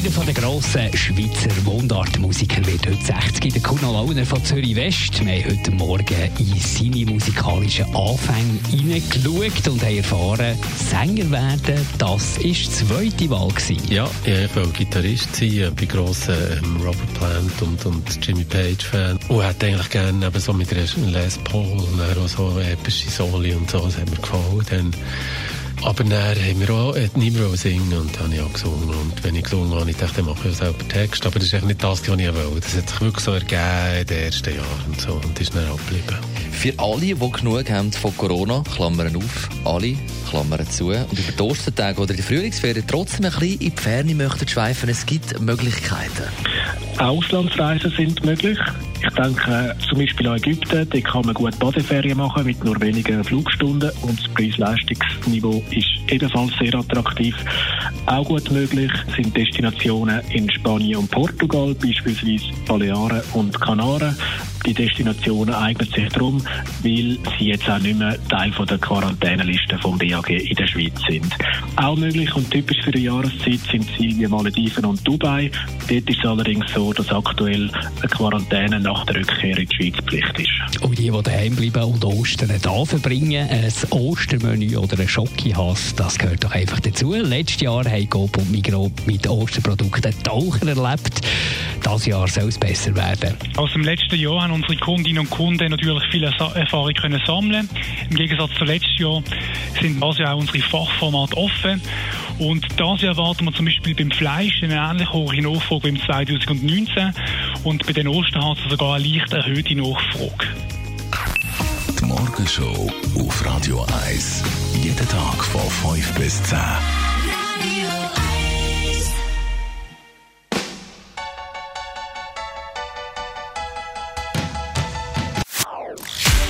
Einer der grossen Schweizer Mundartmusiker wird heute 60 in der Kuno Launer von Zürich West. Wir haben heute Morgen in seine musikalischen Anfänge hineingeschaut und haben erfahren, Sänger werden, das war die zweite Wahl. Gewesen. Ja, ich wollte Gitarrist sein. Ich bin grosser ähm, Robert Plant und, und Jimmy Page Fan. Und hätte eigentlich gerne eben so mit Les Paul und auch so epische Soli und so, das hat mir gefallen. Dann aber dann haben wir auch, hat niemand singen und dann habe ich auch gesungen. Und wenn ich gesungen habe, ich dachte, dann mache ich auch selber Text. Aber das ist eigentlich nicht das, was ich wollte. Das hat sich wirklich so ergeben in den ersten Jahren und so und ist dann auch geblieben. Für alle, die genug haben von Corona, Klammern auf, alle, Klammern zu, und über die Ostertage oder die Frühlingsferien trotzdem ein bisschen in die Ferne möchten schweifen, es gibt Möglichkeiten. Auslandsreisen sind möglich. Ich denke zum Beispiel an Ägypten, da kann man gut Badeferien machen mit nur wenigen Flugstunden und das Preis-Leistungsniveau ist ebenfalls sehr attraktiv. Auch gut möglich sind Destinationen in Spanien und Portugal, beispielsweise Balearen und Kanaren. Die Destinationen eignen sich darum, weil sie jetzt auch nicht mehr Teil von der Quarantäneliste vom BAG in der Schweiz sind. Auch möglich und typisch für die Jahreszeit sind wie Malediven und Dubai. Dort ist es allerdings so, dass aktuell eine Quarantäne nach der Rückkehr in die Schweiz Pflicht ist. Und die, die daheim bleiben und Ostern da verbringen, ein Ostermenü oder ein Schokihass, das gehört doch einfach dazu. Letztes Jahr haben Coop und Migros mit Osterprodukten Taucher erlebt. Das Jahr soll es besser werden. Aus dem letzten Jahr haben unsere Kundinnen und Kunden natürlich viel Erfahrung können sammeln. Im Gegensatz zu letztes Jahr sind also auch unsere Fachformate offen. Und das erwarten wir zum Beispiel beim Fleisch eine ähnlich hohe Nachfrage wie im 2019 und bei den Osterhasen sogar eine leicht erhöhte Nachfrage. Die Morgenshow auf Radio 1. Jeden Tag von 5 bis 10.